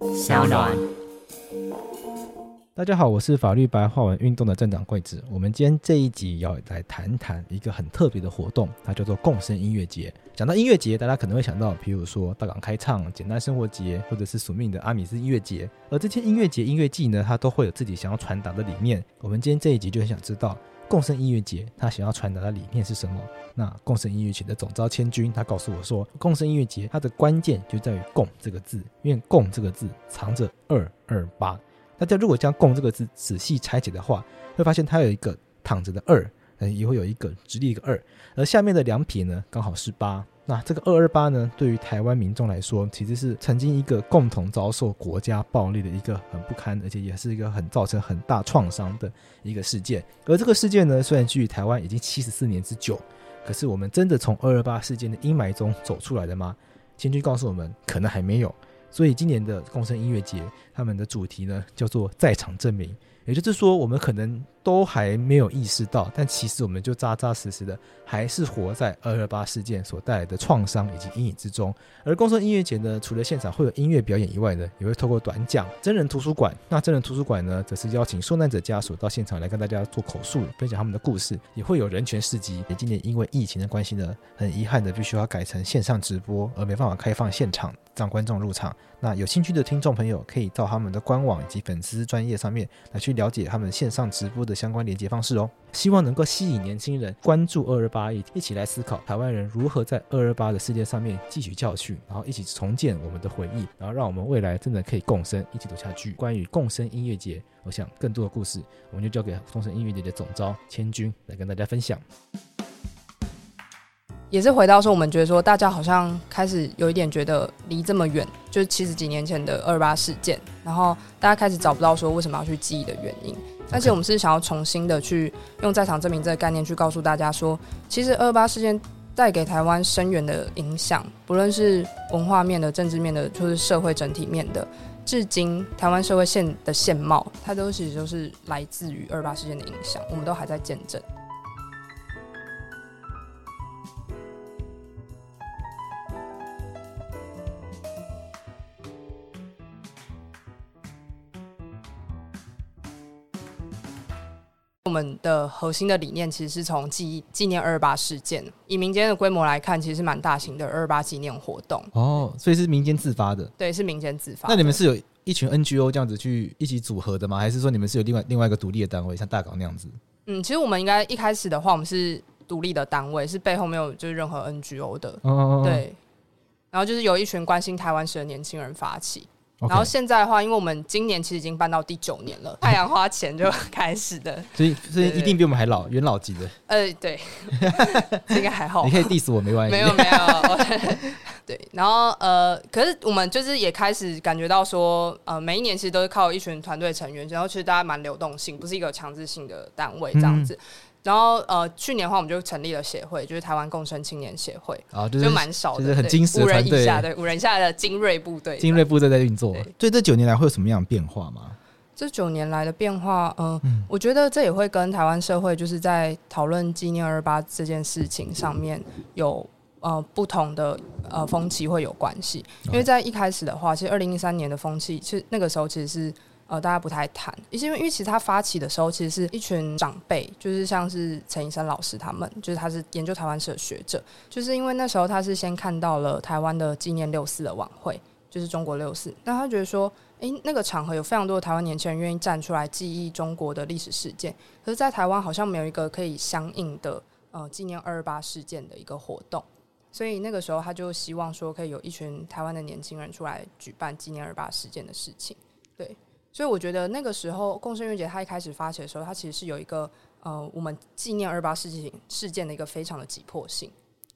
小暖，大家好，我是法律白话文运动的镇长桂子。我们今天这一集要来谈谈一个很特别的活动，它叫做共生音乐节。讲到音乐节，大家可能会想到，比如说大港开唱、简单生活节，或者是宿命的阿米斯音乐节。而这些音乐节、音乐季呢，它都会有自己想要传达的理念。我们今天这一集就很想知道。共生音乐节，他想要传达的理念是什么？那共生音乐节的总召千军，他告诉我说，共生音乐节它的关键就在于“共”这个字，因为“共”这个字藏着二二八。大家如果将“共”这个字仔细拆解的话，会发现它有一个躺着的二，嗯也会有一个直立一个二，而下面的两撇呢，刚好是八。那这个二二八呢，对于台湾民众来说，其实是曾经一个共同遭受国家暴力的一个很不堪，而且也是一个很造成很大创伤的一个事件。而这个事件呢，虽然距离台湾已经七十四年之久，可是我们真的从二二八事件的阴霾中走出来了吗？千钧告诉我们，可能还没有。所以今年的共生音乐节，他们的主题呢，叫做在场证明。也就是说，我们可能都还没有意识到，但其实我们就扎扎实实的还是活在二二八事件所带来的创伤以及阴影之中。而共生音乐节呢，除了现场会有音乐表演以外呢，也会透过短讲、真人图书馆。那真人图书馆呢，则是邀请受难者家属到现场来跟大家做口述，分享他们的故事，也会有人权市集。也今年因为疫情的关系呢，很遗憾的必须要改成线上直播，而没办法开放现场。让观众入场。那有兴趣的听众朋友，可以到他们的官网以及粉丝专页上面来去了解他们线上直播的相关连接方式哦。希望能够吸引年轻人关注二二八，一一起来思考台湾人如何在二二八的事件上面汲取教训，然后一起重建我们的回忆，然后让我们未来真的可以共生，一起走下去。关于共生音乐节，我想更多的故事，我们就交给共生音乐节的总召千钧来跟大家分享。也是回到说，我们觉得说，大家好像开始有一点觉得离这么远，就是七十几年前的二二八事件，然后大家开始找不到说为什么要去记忆的原因。而且我们是想要重新的去用在场证明这个概念去告诉大家说，其实二二八事件带给台湾深远的影响，不论是文化面的、政治面的，就是社会整体面的，至今台湾社会现的现貌，它都其实就是来自于二二八事件的影响，我们都还在见证。我们的核心的理念其实是从纪纪念二二八事件，以民间的规模来看，其实是蛮大型的二二八纪念活动。哦，所以是民间自发的？对，是民间自发。那你们是有一群 NGO 这样子去一起组合的吗？还是说你们是有另外另外一个独立的单位，像大港那样子？嗯，其实我们应该一开始的话，我们是独立的单位，是背后没有就是任何 NGO 的。哦，哦，哦，对。然后就是有一群关心台湾史的年轻人发起。然后现在的话，因为我们今年其实已经办到第九年了，太阳花前就开始的，所以所以一定比我们还老，元老级的。呃，对，应该还好。你可以 diss 我没关系。没有没有。对，然后呃，可是我们就是也开始感觉到说，呃，每一年其实都是靠一群团队成员，然后其实大家蛮流动性，不是一个强制性的单位这样子。嗯然后呃，去年的话我们就成立了协会，就是台湾共生青年协会，啊，就是、就蛮少的，就是很精实的，五人以下，对，五人以下的精锐部队，精锐部队在运作。所以这九年来会有什么样的变化吗？这九年来的变化，呃、嗯，我觉得这也会跟台湾社会就是在讨论纪念二二八这件事情上面有呃不同的呃风气会有关系。因为在一开始的话，其实二零一三年的风气，其实那个时候其实是。呃，大家不太谈，因为因为其实他发起的时候，其实是一群长辈，就是像是陈医生老师他们，就是他是研究台湾史的学者，就是因为那时候他是先看到了台湾的纪念六四的晚会，就是中国六四，那他觉得说，诶、那个场合有非常多的台湾年轻人愿意站出来记忆中国的历史事件，可是，在台湾好像没有一个可以相应的呃纪念二二八事件的一个活动，所以那个时候他就希望说，可以有一群台湾的年轻人出来举办纪念二二八事件的事情，对。所以我觉得那个时候共生音乐节它一开始发起的时候，它其实是有一个呃，我们纪念二二八事情事件的一个非常的急迫性。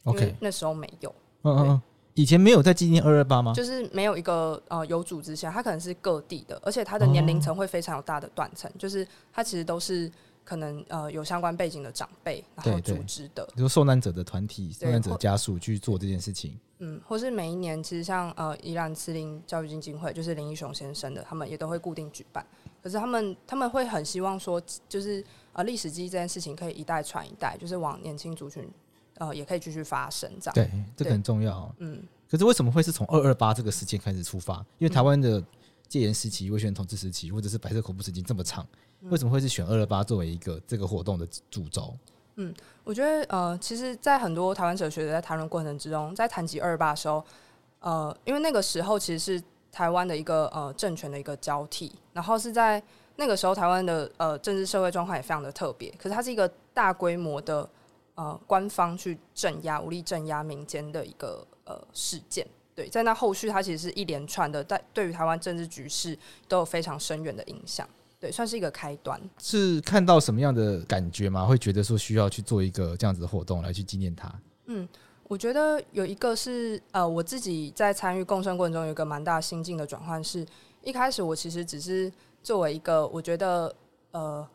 OK，那时候没有。嗯嗯嗯。以前没有在纪念二二八吗？就是没有一个呃有组织下，它可能是各地的，而且它的年龄层会非常有大的断层，哦、就是它其实都是可能呃有相关背景的长辈然后组织的，比如受难者的团体、受难者家属去做这件事情。嗯，或是每一年其实像呃宜兰慈林教育基金会，就是林义雄先生的，他们也都会固定举办。可是他们他们会很希望说，就是呃历史记忆这件事情可以一代传一代，就是往年轻族群。呃，也可以继续发生这样。对，这个很重要。嗯，可是为什么会是从二二八这个事件开始出发？因为台湾的戒严时期、威权统治时期，或者是白色恐怖时期这么长，为什么会是选二二八作为一个这个活动的主轴？嗯，我觉得呃，其实，在很多台湾哲学者在谈论过程之中，在谈及二二八的时候，呃，因为那个时候其实是台湾的一个呃政权的一个交替，然后是在那个时候台湾的呃政治社会状况也非常的特别，可是它是一个大规模的。呃，官方去镇压、武力镇压民间的一个呃事件，对，在那后续，它其实是一连串的，在对于台湾政治局势都有非常深远的影响，对，算是一个开端。是看到什么样的感觉吗？会觉得说需要去做一个这样子的活动来去纪念他？嗯，我觉得有一个是呃，我自己在参与共生过程中有一个蛮大心境的转换，是一开始我其实只是作为一个，我觉得呃，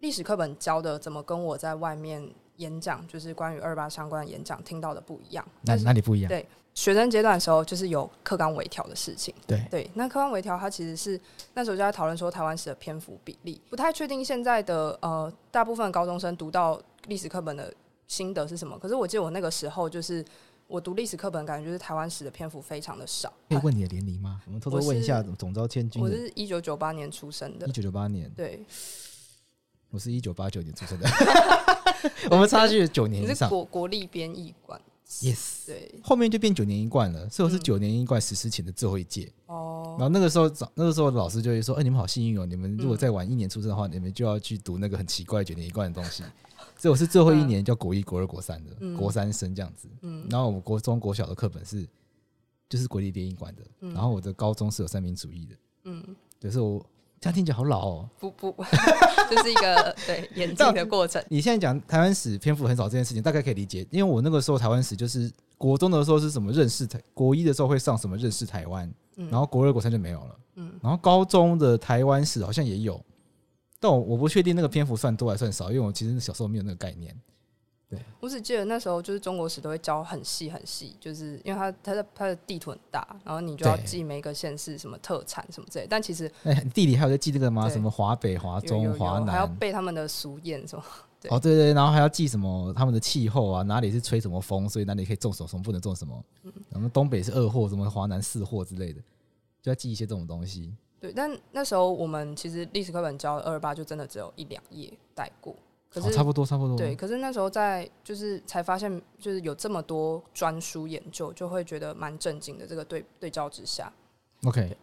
历史课本教的怎么跟我在外面。演讲就是关于二八相关的演讲，听到的不一样。那哪里不一样？对，学生阶段的时候就是有课纲微调的事情。对对，那课纲微调它其实是那时候就在讨论说台湾史的篇幅比例，不太确定现在的呃大部分高中生读到历史课本的心得是什么。可是我记得我那个时候就是我读历史课本，感觉就是台湾史的篇幅非常的少。可以问你的年龄吗？我们偷偷问一下总招千军。我是一九九八年出生的。一九九八年。对。我是一九八九年出生的，我们差距九年以上。国国立编译馆，yes，对，后面就变九年一贯了，所以我是九年一贯实施前的最后一届。哦、嗯，然后那个时候，那个时候老师就会说：“哎、欸，你们好幸运哦，你们如果再晚一年出生的话，嗯、你们就要去读那个很奇怪九年一贯的东西。”所以我是最后一年叫国一、国二、国三的、嗯、国三生这样子。嗯，然后我们国中、国小的课本是就是国立编译馆的、嗯，然后我的高中是有三民主义的。嗯，就是我。这样听起来好老哦！不不，这是一个对 演进的过程。你现在讲台湾史篇幅很少这件事情，大概可以理解，因为我那个时候台湾史就是国中的时候是什么认识台，国一的时候会上什么认识台湾，然后国二、国三就没有了。嗯，然后高中的台湾史好像也有，但我我不确定那个篇幅算多还算少，因为我其实小时候没有那个概念。我只记得那时候就是中国史都会教很细很细，就是因为它它的它的地图很大，然后你就要记每一个县市什么特产什么之类。但其实，哎，地理还有在记这个吗？什么华北、华中、华南，还要背他们的俗谚什么？哦，对对，然后还要记什么他们的气候啊，哪里是吹什么风，所以哪里可以种什么，什么不能种什么。嗯然后东北是二货，什么华南四货之类的，就要记一些这种东西。对，但那时候我们其实历史课本教二二八就真的只有一两页带过。可是、哦、差不多，差不多。对，可是那时候在就是才发现，就是有这么多专书研究，就会觉得蛮震惊的。这个对对照之下，OK。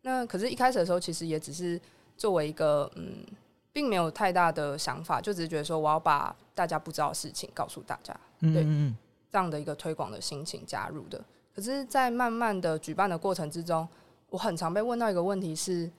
那可是，一开始的时候，其实也只是作为一个嗯，并没有太大的想法，就只是觉得说，我要把大家不知道的事情告诉大家，对，嗯嗯嗯，这样的一个推广的心情加入的。可是，在慢慢的举办的过程之中，我很常被问到一个问题是。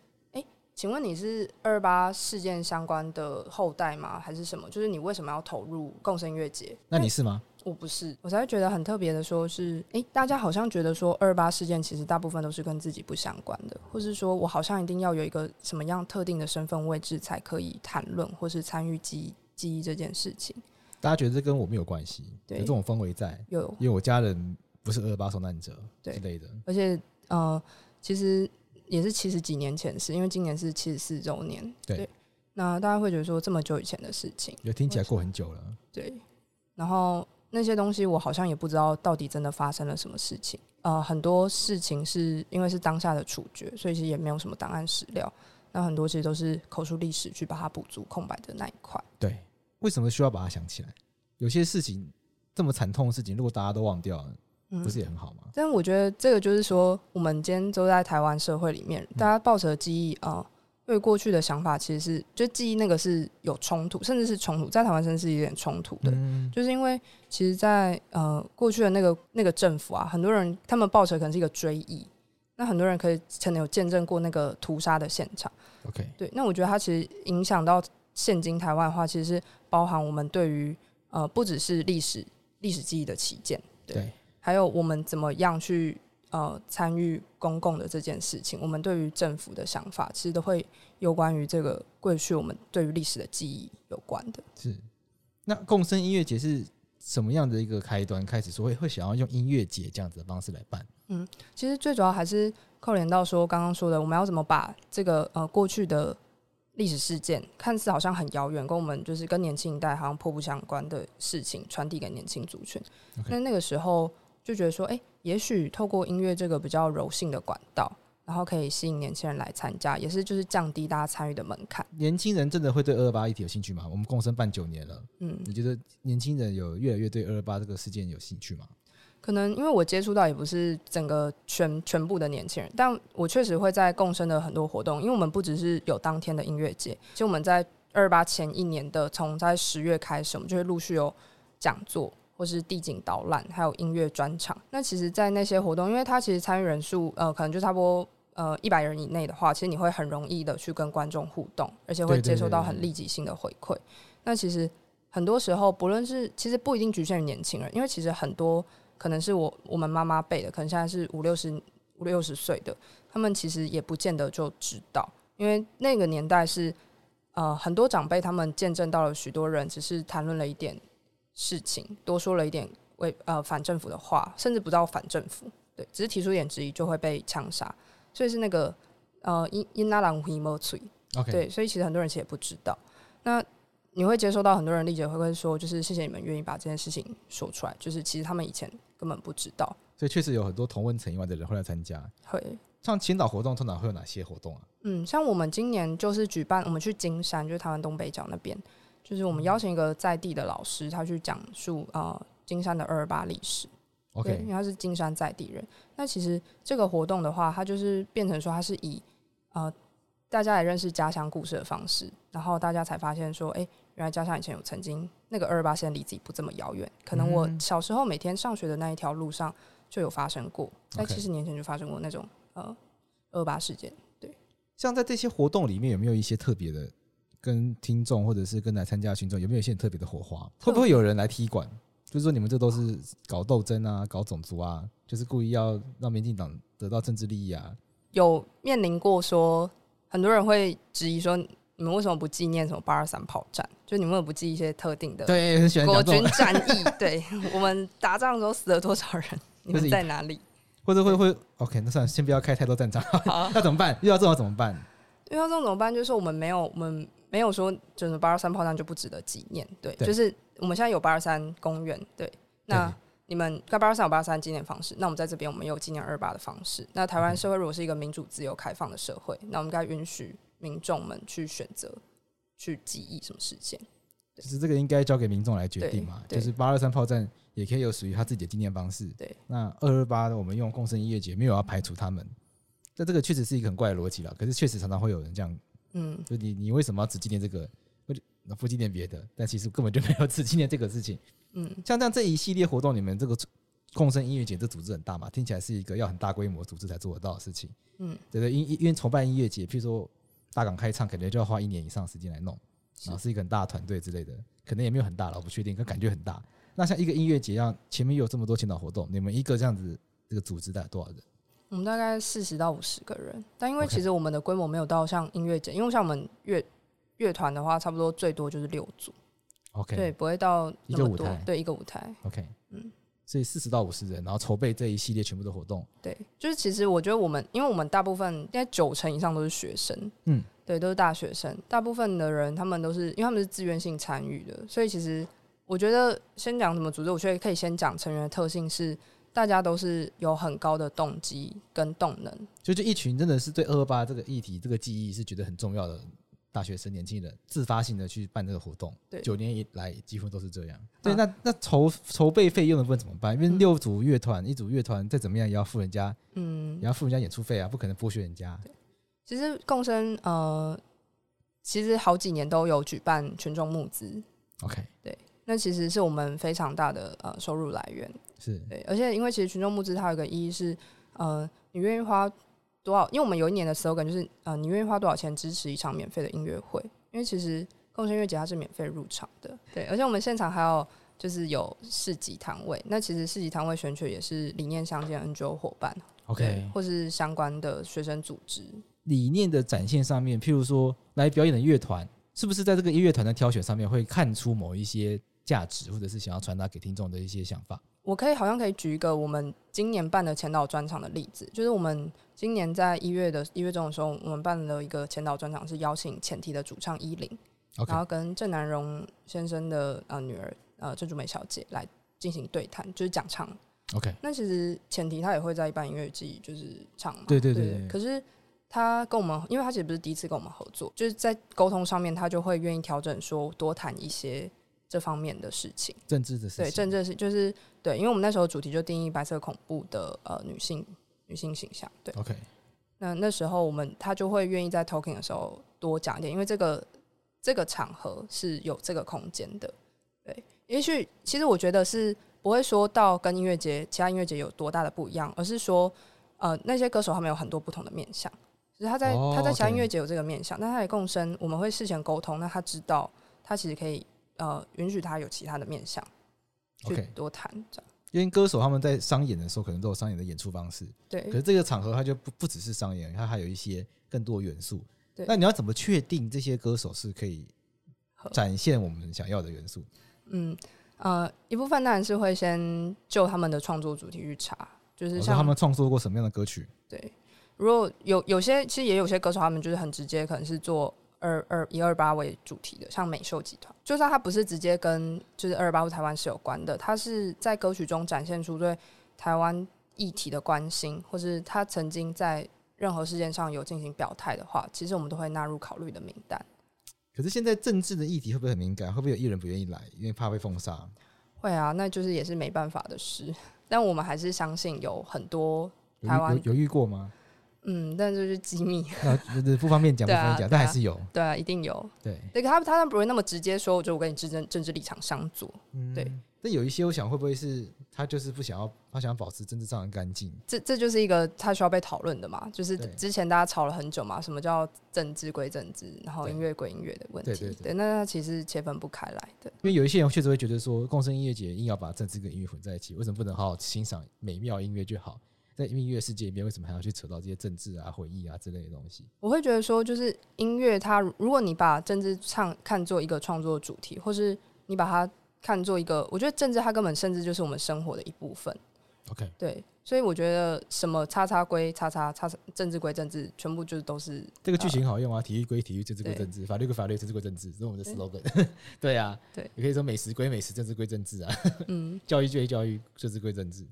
请问你是二二八事件相关的后代吗？还是什么？就是你为什么要投入共生音乐节？那你是吗？我不是，我才会觉得很特别的，说是，诶、欸，大家好像觉得说二二八事件其实大部分都是跟自己不相关的，或是说我好像一定要有一个什么样特定的身份位置才可以谈论或是参与记记忆这件事情。大家觉得这跟我没有关系，有这种氛围在，有，因为我家人不是二二八受难者之类的，而且呃，其实。也是七十几年前的事，因为今年是七十四周年对。对，那大家会觉得说这么久以前的事情，也听起来过很久了。对，然后那些东西我好像也不知道到底真的发生了什么事情。呃，很多事情是因为是当下的处决，所以其实也没有什么档案史料。那很多其实都是口述历史去把它补足空白的那一块。对，为什么需要把它想起来？有些事情这么惨痛的事情，如果大家都忘掉了。不是也很好吗？但我觉得这个就是说，我们今天都在台湾社会里面，大家抱着记忆啊，对过去的想法其实是，就记忆那个是有冲突，甚至是冲突，在台湾甚至是有点冲突的。就是因为其实，在呃过去的那个那个政府啊，很多人他们抱着可能是一个追忆，那很多人可以可能有见证过那个屠杀的现场。OK，对，那我觉得它其实影响到现今台湾的话，其实是包含我们对于呃不只是历史历史记忆的起见。对。还有我们怎么样去呃参与公共的这件事情，我们对于政府的想法，其实都会有关于这个过去我们对于历史的记忆有关的。是，那共生音乐节是什么样的一个开端？开始说会会想要用音乐节这样子的方式来办？嗯，其实最主要还是扣连到说刚刚说的，我们要怎么把这个呃过去的。历史事件看似好像很遥远，跟我们就是跟年轻一代好像迫不相关的事情，传递给年轻族群。那.那个时候就觉得说，哎、欸，也许透过音乐这个比较柔性的管道，然后可以吸引年轻人来参加，也是就是降低大家参与的门槛。年轻人真的会对二二八议题有兴趣吗？我们共生办九年了，嗯，你觉得年轻人有越来越对二二八这个事件有兴趣吗？可能因为我接触到也不是整个全全部的年轻人，但我确实会在共生的很多活动，因为我们不只是有当天的音乐节，其实我们在二二八前一年的，从在十月开始，我们就会陆续有讲座或是地景导览，还有音乐专场。那其实，在那些活动，因为它其实参与人数呃，可能就差不多呃一百人以内的话，其实你会很容易的去跟观众互动，而且会接受到很立即性的回馈。那其实很多时候，不论是其实不一定局限于年轻人，因为其实很多。可能是我我们妈妈辈的，可能现在是五六十五六十岁的，他们其实也不见得就知道，因为那个年代是呃很多长辈他们见证到了许多人只是谈论了一点事情，多说了一点为呃反政府的话，甚至不到反政府，对，只是提出一点质疑就会被枪杀，所以是那个呃因因那郎回莫翠，OK，对，所以其实很多人其实也不知道那。你会接收到很多人理解，会不会说，就是谢谢你们愿意把这件事情说出来，就是其实他们以前根本不知道。所以确实有很多同温层以外的人会来参加。会，像青岛活动通常会有哪些活动啊？嗯，像我们今年就是举办，我们去金山，就是台湾东北角那边，就是我们邀请一个在地的老师，他去讲述呃金山的二二八历史。OK，因为他是金山在地人。那其实这个活动的话，它就是变成说，它是以呃大家来认识家乡故事的方式，然后大家才发现说，哎、欸。原来家乡以前有曾经那个二二八，现在离自己不这么遥远。可能我小时候每天上学的那一条路上就有发生过，在七十年前就发生过那种呃二二八事件。对，像在这些活动里面有没有一些特别的，跟听众或者是跟来参加的群众有没有一些特别的火花？会不会有人来踢馆？就是说你们这都是搞斗争啊，搞种族啊，就是故意要让民进党得到政治利益啊？有面临过说很多人会质疑说。你们为什么不纪念什么八二三炮战？就你们为什么不记一些特定的对，很喜欢国军战役？对，我们打仗的时候死了多少人？你们在哪里？或者会会？OK，那算了，先不要开太多战场。好，那怎么办？遇到这种怎么办？遇到这种怎么办？就是我们没有，我们没有说，就是八二三炮战就不值得纪念。对，对就是我们现在有八二三公园。对，那对你们在八二三有八二三纪念方式，那我们在这边我们有纪念二八的方式。那台湾社会如果是一个民主、自由、开放的社会，那我们该允许。民众们去选择去记忆什么事件，其实这个应该交给民众来决定嘛。就是八二三炮战也可以有属于他自己的纪念方式。对，那二二八我们用共生音乐节，没有要排除他们。但这个确实是一个很怪的逻辑了。可是确实常常会有人这样，嗯，就你你为什么要只纪念这个，或者不纪念别的？但其实根本就没有只纪念这个事情。嗯，像这样这一系列活动，你们这个共生音乐节这组织很大嘛？听起来是一个要很大规模组织才做得到的事情。嗯，对对，因因为筹办音乐节，譬如说。大港开唱，可能就要花一年以上时间来弄，然后是一个很大的团队之类的，可能也没有很大了，我不确定，可感觉很大。那像一个音乐节一样，前面有这么多前导活动，你们一个这样子这个组织大概多少人？我们大概四十到五十个人，但因为其实我们的规模没有到像音乐节，因为像我们乐乐团的话，差不多最多就是六组，OK，对，不会到一个舞台，对，一个舞台，OK，嗯。所以四十到五十人，然后筹备这一系列全部的活动。对，就是其实我觉得我们，因为我们大部分应该九成以上都是学生，嗯，对，都是大学生。大部分的人他们都是，因为他们是自愿性参与的，所以其实我觉得先讲什么组织，我觉得可以先讲成员的特性是，大家都是有很高的动机跟动能。就就一群真的是对二二八这个议题、这个记忆是觉得很重要的。大学生、年轻人自发性的去办这个活动，对，九年以来几乎都是这样。对，那那筹筹备费用的部分怎么办？因为六组乐团，一组乐团再怎么样也要付人家，嗯，也要付人家演出费啊，不可能剥削人家。对，其实共生呃，其实好几年都有举办群众募资。OK，对，那其实是我们非常大的呃收入来源。是对，而且因为其实群众募资它有一个意义是，呃，你愿意花。多少？因为我们有一年的 slogan 就是，呃，你愿意花多少钱支持一场免费的音乐会？因为其实共生音乐节它是免费入场的，对，而且我们现场还有就是有市集摊位。那其实市集摊位选取也是理念相近的 NGO 伙伴，OK，或是相关的学生组织。理念的展现上面，譬如说来表演的乐团，是不是在这个音乐团的挑选上面会看出某一些价值，或者是想要传达给听众的一些想法？我可以好像可以举一个我们今年办的前导专场的例子，就是我们今年在一月的一月中的时候，我们办了一个前导专场，是邀请前提的主唱依林，okay. 然后跟郑南荣先生的呃女儿呃郑竹梅小姐来进行对谈，就是讲唱。OK，那其实前提他也会在一般音乐季就是唱嘛，对对对，对，对。可是他跟我们，因为他其实不是第一次跟我们合作，就是在沟通上面，他就会愿意调整，说多谈一些。这方面的事情，政治的事情，对政治是就是对，因为我们那时候主题就定义白色恐怖的呃女性女性形象，对，OK。那那时候我们他就会愿意在 talking 的时候多讲一点，因为这个这个场合是有这个空间的，对。也许其实我觉得是不会说到跟音乐节其他音乐节有多大的不一样，而是说呃那些歌手他们有很多不同的面向，就是他在、oh. 他在其他音乐节有这个面向，那他也共生，我们会事前沟通，那他知道他其实可以。呃，允许他有其他的面向，去多谈这样。因为歌手他们在商演的时候，可能都有商演的演出方式。对。可是这个场合，它就不不只是商演，它还有一些更多元素。对。那你要怎么确定这些歌手是可以展现我们想要的元素？嗯呃，一部分当然是会先就他们的创作主题去查，就是像他们创作过什么样的歌曲。对。如果有有些，其实也有些歌手，他们就是很直接，可能是做。二二以二八为主题的，像美秀集团，就算它不是直接跟就是二二八或台湾是有关的，它是在歌曲中展现出对台湾议题的关心，或是他曾经在任何事件上有进行表态的话，其实我们都会纳入考虑的名单。可是现在政治的议题会不会很敏感？会不会有艺人不愿意来，因为怕被封杀？会啊，那就是也是没办法的事。但我们还是相信有很多台湾有遇过吗？嗯，但就是机密，啊，不方便讲，不方便讲，但还是有，对啊，一定有，对，那个他他不会那么直接说，我就我跟你政政治立场相左，嗯，对。但有一些，我想会不会是他就是不想要，他想要保持政治上的干净？这这就是一个他需要被讨论的嘛，就是之前大家吵了很久嘛，什么叫政治归政治，然后音乐归音乐的问题，对对对，对，那他其实切分不开来的。因为有一些人确实会觉得说，共生音乐节硬要把政治跟音乐混在一起，为什么不能好好欣赏美妙音乐就好？在音乐世界里面，为什么还要去扯到这些政治啊、回忆啊之类的东西？我会觉得说，就是音乐它，如果你把政治唱看作一个创作主题，或是你把它看作一个，我觉得政治它根本甚至就是我们生活的一部分。OK，对，所以我觉得什么叉叉归叉叉，叉叉政治归政治，全部就是都是这个剧情好用啊。体育归体育，政治归政治，法律归法律，政治归政治，这是我们的 slogan。对啊，对，也可以说美食归美食，政治归政治啊。嗯，教育归教育，政治归政治。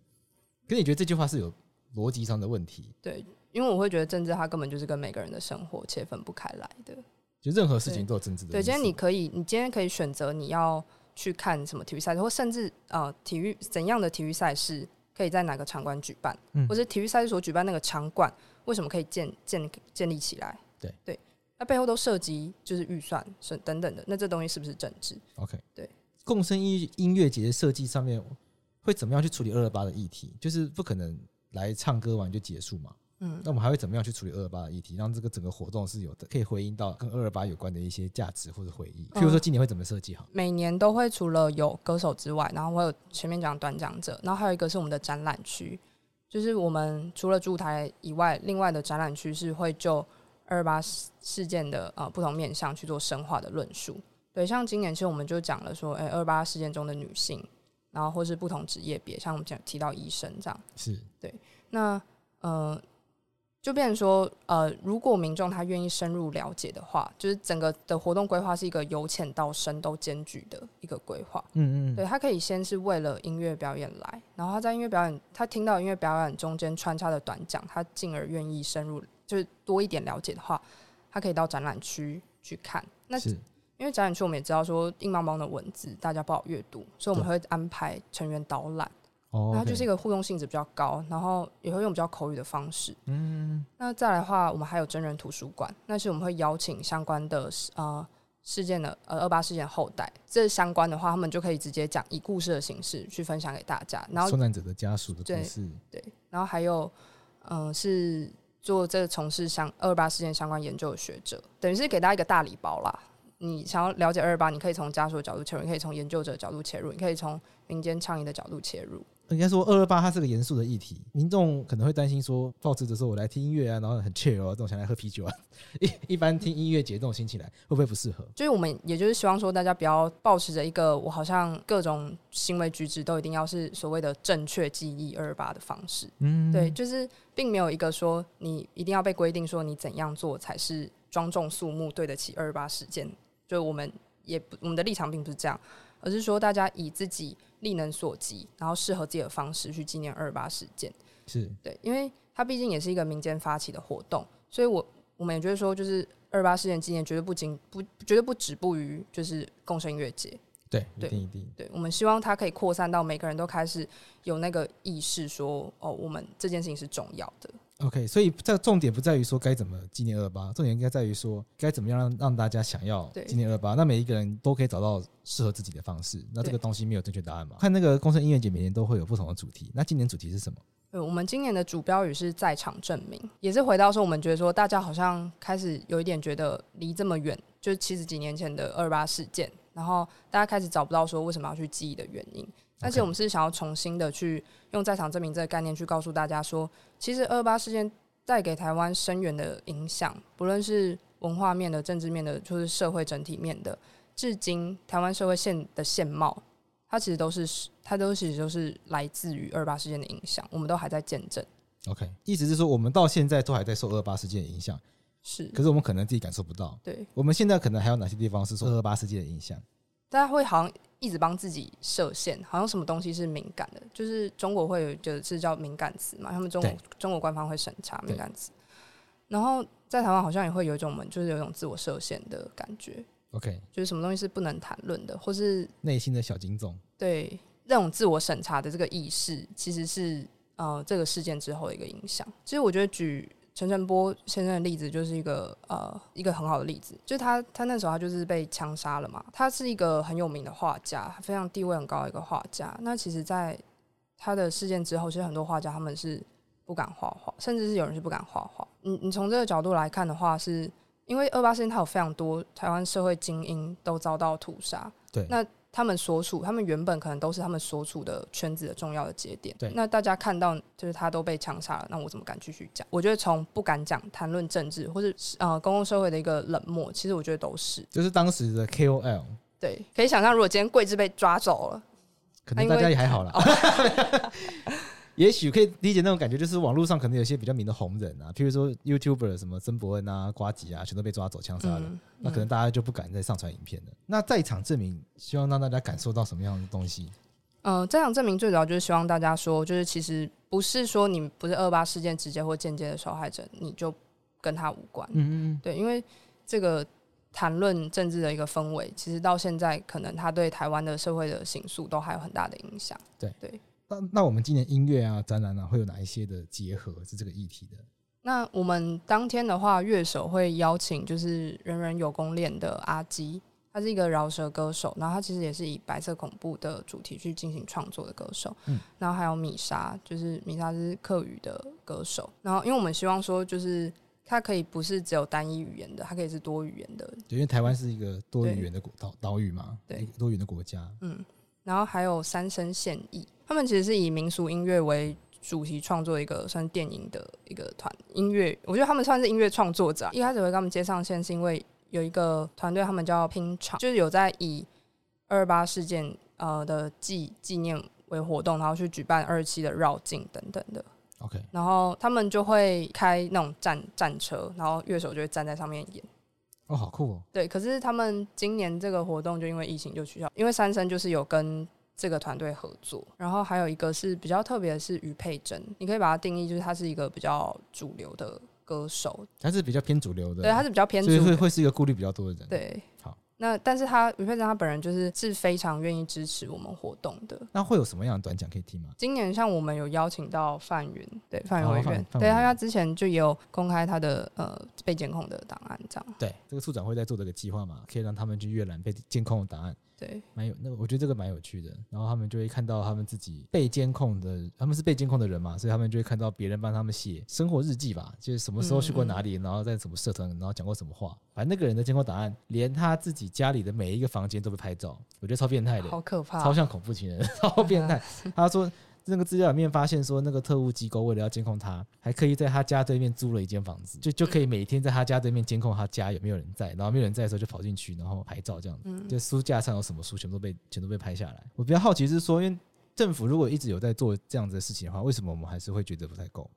可是你觉得这句话是有？逻辑上的问题，对，因为我会觉得政治它根本就是跟每个人的生活切分不开来的，就任何事情都有政治的。对，今天你可以，你今天可以选择你要去看什么体育赛事，或甚至呃，体育怎样的体育赛事可以在哪个场馆举办，嗯，或者体育赛事所举办那个场馆为什么可以建建建立起来？对对，那背后都涉及就是预算是等等的，那这东西是不是政治？OK，对，共生音音乐节的设计上面会怎么样去处理二二八的议题？就是不可能。来唱歌完就结束嘛？嗯，那我们还会怎么样去处理二二八的议题，让这个整个活动是有的，可以回应到跟二二八有关的一些价值或者回忆？譬如说今年会怎么设计？好，每年都会除了有歌手之外，然后会有前面讲短讲者，然后还有一个是我们的展览区，就是我们除了主台以外，另外的展览区是会就二二八事件的呃不同面向去做深化的论述。对，像今年其实我们就讲了说，哎，二二八事件中的女性。然后或是不同职业别，像我们讲提到医生这样，是对。那呃，就变成说，呃，如果民众他愿意深入了解的话，就是整个的活动规划是一个由浅到深都兼具的一个规划。嗯嗯，对，他可以先是为了音乐表演来，然后他在音乐表演，他听到音乐表演中间穿插的短讲，他进而愿意深入，就是多一点了解的话，他可以到展览区去看。那是。因为展览区我们也知道说硬邦邦的文字大家不好阅读，所以我们会安排成员导览，哦，然后就是一个互动性质比较高，然后也会用比较口语的方式。嗯，那再来的话，我们还有真人图书馆，那是我们会邀请相关的呃事件的呃二八事件后代，这相关的话，他们就可以直接讲以故事的形式去分享给大家。然后受难者的家属的故事，对，对，然后还有嗯、呃、是做这个从事相二八事件相关研究的学者，等于是给大家一个大礼包啦。你想要了解二二八，你可以从家属的角度切入，你可以从研究者角度切入，你可以从民间倡议的角度切入。应该说，二二八它是个严肃的议题，民众可能会担心说，抱持着说我来听音乐啊，然后很 chill 啊，这种想来喝啤酒啊，一一般听音乐节这种心情来，会不会不适合？就是我们也就是希望说，大家不要抱持着一个我好像各种行为举止都一定要是所谓的正确记忆二二八的方式。嗯，对，就是并没有一个说你一定要被规定说你怎样做才是庄重肃穆对得起二二八事件。就我们也不，我们的立场并不是这样。而是说，大家以自己力能所及，然后适合自己的方式去纪念二二八事件，是对，因为它毕竟也是一个民间发起的活动，所以我我们也觉得说，就是二二八事件纪念绝对不仅不绝对不止步于就是共生音乐节，对对一定对，我们希望它可以扩散到每个人都开始有那个意识说，说哦，我们这件事情是重要的。OK，所以这重点不在于说该怎么纪念二二八，重点应该在于说该怎么样让让大家想要纪念二二八。那每一个人都可以找到适合自己的方式。那这个东西没有正确答案嘛？看那个共生音乐节每年都会有不同的主题。那今年主题是什么？对，我们今年的主标语是在场证明，也是回到说我们觉得说大家好像开始有一点觉得离这么远，就是七十几年前的二二八事件，然后大家开始找不到说为什么要去记忆的原因。而且我们是想要重新的去用在场证明这个概念去告诉大家说，其实二二八事件带给台湾深远的影响，不论是文化面的、政治面的，就是社会整体面的，至今台湾社会现的现貌，它其实都是它都其实都是来自于二二八事件的影响，我们都还在见证。OK，意思是说我们到现在都还在受二二八事件的影响，是，可是我们可能自己感受不到。对，我们现在可能还有哪些地方是受二二八事件的影响？大家会好像一直帮自己设限，好像什么东西是敏感的，就是中国会有就是叫敏感词嘛，他们中国中国官方会审查敏感词，然后在台湾好像也会有一种我们就是有一种自我设限的感觉。OK，就是什么东西是不能谈论的，或是内心的小警总。对，那种自我审查的这个意识，其实是呃这个事件之后的一个影响。其实我觉得举。陈澄波先生的例子就是一个呃一个很好的例子，就是他他那时候他就是被枪杀了嘛，他是一个很有名的画家，非常地位很高的一个画家。那其实，在他的事件之后，其实很多画家他们是不敢画画，甚至是有人是不敢画画。你你从这个角度来看的话，是因为二八事件，他有非常多台湾社会精英都遭到屠杀。对，那。他们所处，他们原本可能都是他们所处的圈子的重要的节点。对，那大家看到就是他都被枪杀了，那我怎么敢继续讲？我觉得从不敢讲、谈论政治，或是呃公共社会的一个冷漠，其实我觉得都是。就是当时的 KOL。对，可以想象，如果今天桂枝被抓走了，可能大家也还好了。也许可以理解那种感觉，就是网络上可能有些比较名的红人啊，譬如说 YouTuber 什么曾伯恩啊、瓜吉啊，全都被抓走枪杀了，嗯嗯、那可能大家就不敢再上传影片了。那在场证明，希望让大家感受到什么样的东西？嗯、呃，在场证明最主要就是希望大家说，就是其实不是说你不是二二八事件直接或间接的受害者，你就跟他无关。嗯嗯，对，因为这个谈论政治的一个氛围，其实到现在可能他对台湾的社会的形塑都还有很大的影响。对对。那那我们今年音乐啊、展览啊，会有哪一些的结合是这个议题的？那我们当天的话，乐手会邀请就是人人有功练的阿基，他是一个饶舌歌手，然后他其实也是以白色恐怖的主题去进行创作的歌手。嗯，然后还有米莎，就是米莎是客语的歌手。然后因为我们希望说，就是它可以不是只有单一语言的，它可以是多语言的。因为台湾是一个多语言的国岛岛屿嘛，对，多语言的国家。嗯，然后还有三生现役。他们其实是以民俗音乐为主题创作一个算是电影的一个团音乐，我觉得他们算是音乐创作者。一开始会跟他们接上线，是因为有一个团队，他们叫拼场，就是有在以二二八事件呃的纪纪念为活动，然后去举办二期的绕境等等的。OK，然后他们就会开那种战战车，然后乐手就会站在上面演。哦，好酷哦！对，可是他们今年这个活动就因为疫情就取消，因为三生就是有跟。这个团队合作，然后还有一个是比较特别的是于佩珍，你可以把它定义就是他是一个比较主流的歌手，他是比较偏主流的，对，他是比较偏主流，所以会会是一个顾虑比较多的人，对，好。那但是他于佩珍他本人就是是非常愿意支持我们活动的。那会有什么样的短讲可以听吗？今年像我们有邀请到范云，对范云委员，对他他之前就也有公开他的呃被监控的档案，这样。对，这个处长会在做这个计划嘛，可以让他们去阅览被监控的档案。对，蛮有那个，我觉得这个蛮有趣的。然后他们就会看到他们自己被监控的，他们是被监控的人嘛，所以他们就会看到别人帮他们写生活日记吧，就是什么时候去过哪里，然后在什么社团，然后讲过什么话。反正那个人的监控档案，连他自己。己家里的每一个房间都被拍照，我觉得超变态的，好可怕，超像恐怖情人，超变态。他说那个资料里面发现说，那个特务机构为了要监控他，还刻意在他家对面租了一间房子，就就可以每天在他家对面监控他家有没有人在，然后没有人在的时候就跑进去，然后拍照这样子。嗯、就书架上有什么书，全都被全都被拍下来。我比较好奇是说，因为政府如果一直有在做这样子的事情的话，为什么我们还是会觉得不太够？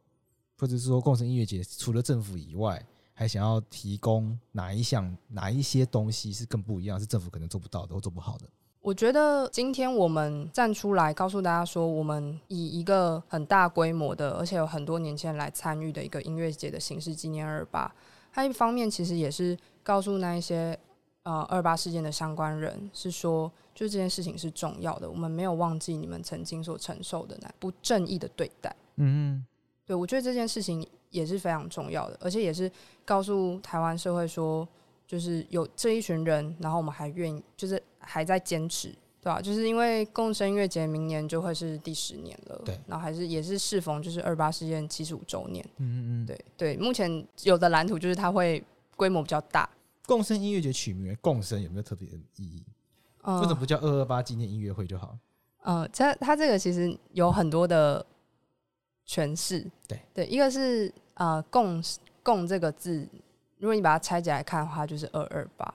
或者是说，共生音乐节除了政府以外，还想要提供哪一项、哪一些东西是更不一样，是政府可能做不到的或做不好的？我觉得今天我们站出来告诉大家说，我们以一个很大规模的，而且有很多年轻人来参与的一个音乐节的形式纪念二八。它一方面其实也是告诉那一些呃二八事件的相关人，是说就这件事情是重要的，我们没有忘记你们曾经所承受的那不正义的对待。嗯嗯，对，我觉得这件事情也是非常重要的，而且也是告诉台湾社会说。就是有这一群人，然后我们还愿意，就是还在坚持，对吧？就是因为共生音乐节明年就会是第十年了，对，然后还是也是适逢就是二八事件七十五周年，嗯嗯嗯，对对。目前有的蓝图就是它会规模比较大。共生音乐节取名为共生有没有特别的意义？嗯，为什么不叫二二八纪念音乐会就好？呃，它它这个其实有很多的诠释，对对，一个是呃共共这个字。如果你把它拆解来看的话，就是二二八。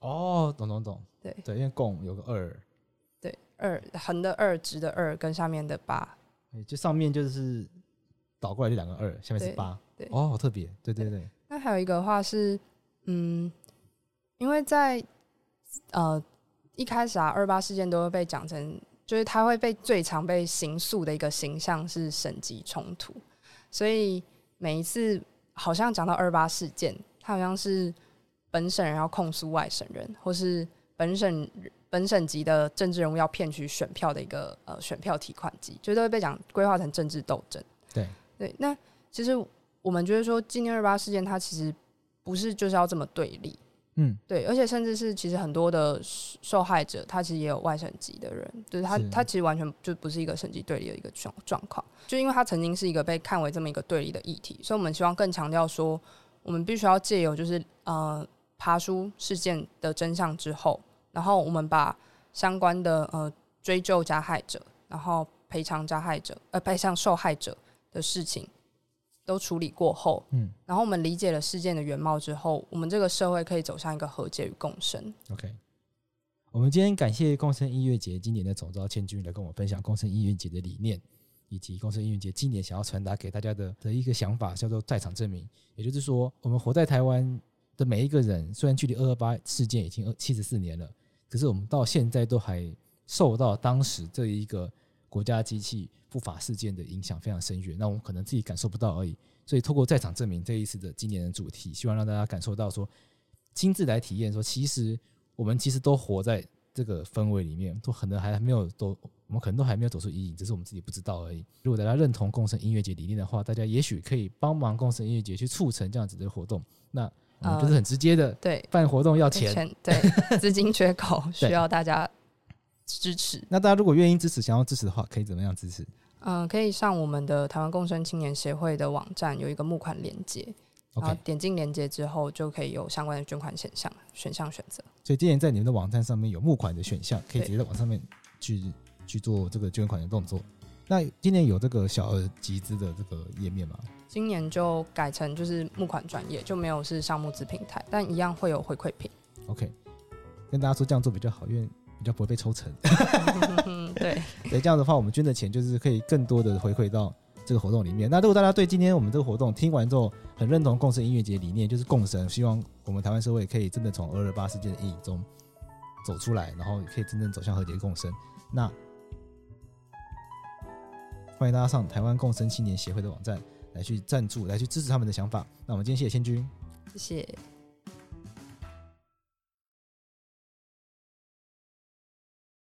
哦，懂懂懂。对对，因为共有个二。对，二横的二，直的二，跟下面的八。就上面就是倒过来就两个二，下面是八。对。哦，好特别。对对对。那还有一个话是，嗯，因为在呃一开始啊，二八事件都会被讲成，就是它会被最常被刑诉的一个形象是省级冲突，所以每一次。好像讲到二八事件，他好像是本省人要控诉外省人，或是本省本省级的政治人物要骗取选票的一个呃选票提款机，就都会被讲规划成政治斗争。对对，那其实我们觉得说今年二八事件，它其实不是就是要这么对立。嗯，对，而且甚至是其实很多的受害者，他其实也有外省籍的人，就是他是他其实完全就不是一个省籍对立的一个状状况，就因为他曾经是一个被看为这么一个对立的议题，所以我们希望更强调说，我们必须要借由就是呃爬书事件的真相之后，然后我们把相关的呃追究加害者，然后赔偿加害者，呃赔偿受害者的事情。都处理过后，嗯，然后我们理解了事件的原貌之后，我们这个社会可以走向一个和解与共生。OK，我们今天感谢共生音乐节今年的总召千钧来跟我们分享共生音乐节的理念，以及共生音乐节今年想要传达给大家的的一个想法，叫做在场证明。也就是说，我们活在台湾的每一个人，虽然距离二二八事件已经二七十四年了，可是我们到现在都还受到当时这一个。国家机器不法事件的影响非常深远，那我们可能自己感受不到而已。所以，透过在场证明这一次的今年的主题，希望让大家感受到说，亲自来体验说，其实我们其实都活在这个氛围里面，都可能还没有都，我们可能都还没有走出阴影，只是我们自己不知道而已。如果大家认同共生音乐节理念的话，大家也许可以帮忙共生音乐节去促成这样子的活动。那我们就是很直接的，对，办活动要钱，钱对，资金缺口 需要大家。支持。那大家如果愿意支持，想要支持的话，可以怎么样支持？嗯、呃，可以上我们的台湾共生青年协会的网站，有一个募款链接.然后点进链接之后，就可以有相关的捐款选项选项选择。所以今年在你们的网站上面有募款的选项，可以直接在网上面去去做这个捐款的动作。那今年有这个小额集资的这个页面吗？今年就改成就是募款专业，就没有是项目资平台，但一样会有回馈品。OK，跟大家说这样做比较好，因为。比较不会被抽成，对 对，这样的话，我们捐的钱就是可以更多的回馈到这个活动里面。那如果大家对今天我们这个活动听完之后很认同共生音乐节理念，就是共生，希望我们台湾社会可以真的从二二八事件的阴影中走出来，然后可以真正走向和解共生。那欢迎大家上台湾共生青年协会的网站来去赞助，来去支持他们的想法。那我们今天谢谢千钧，谢谢。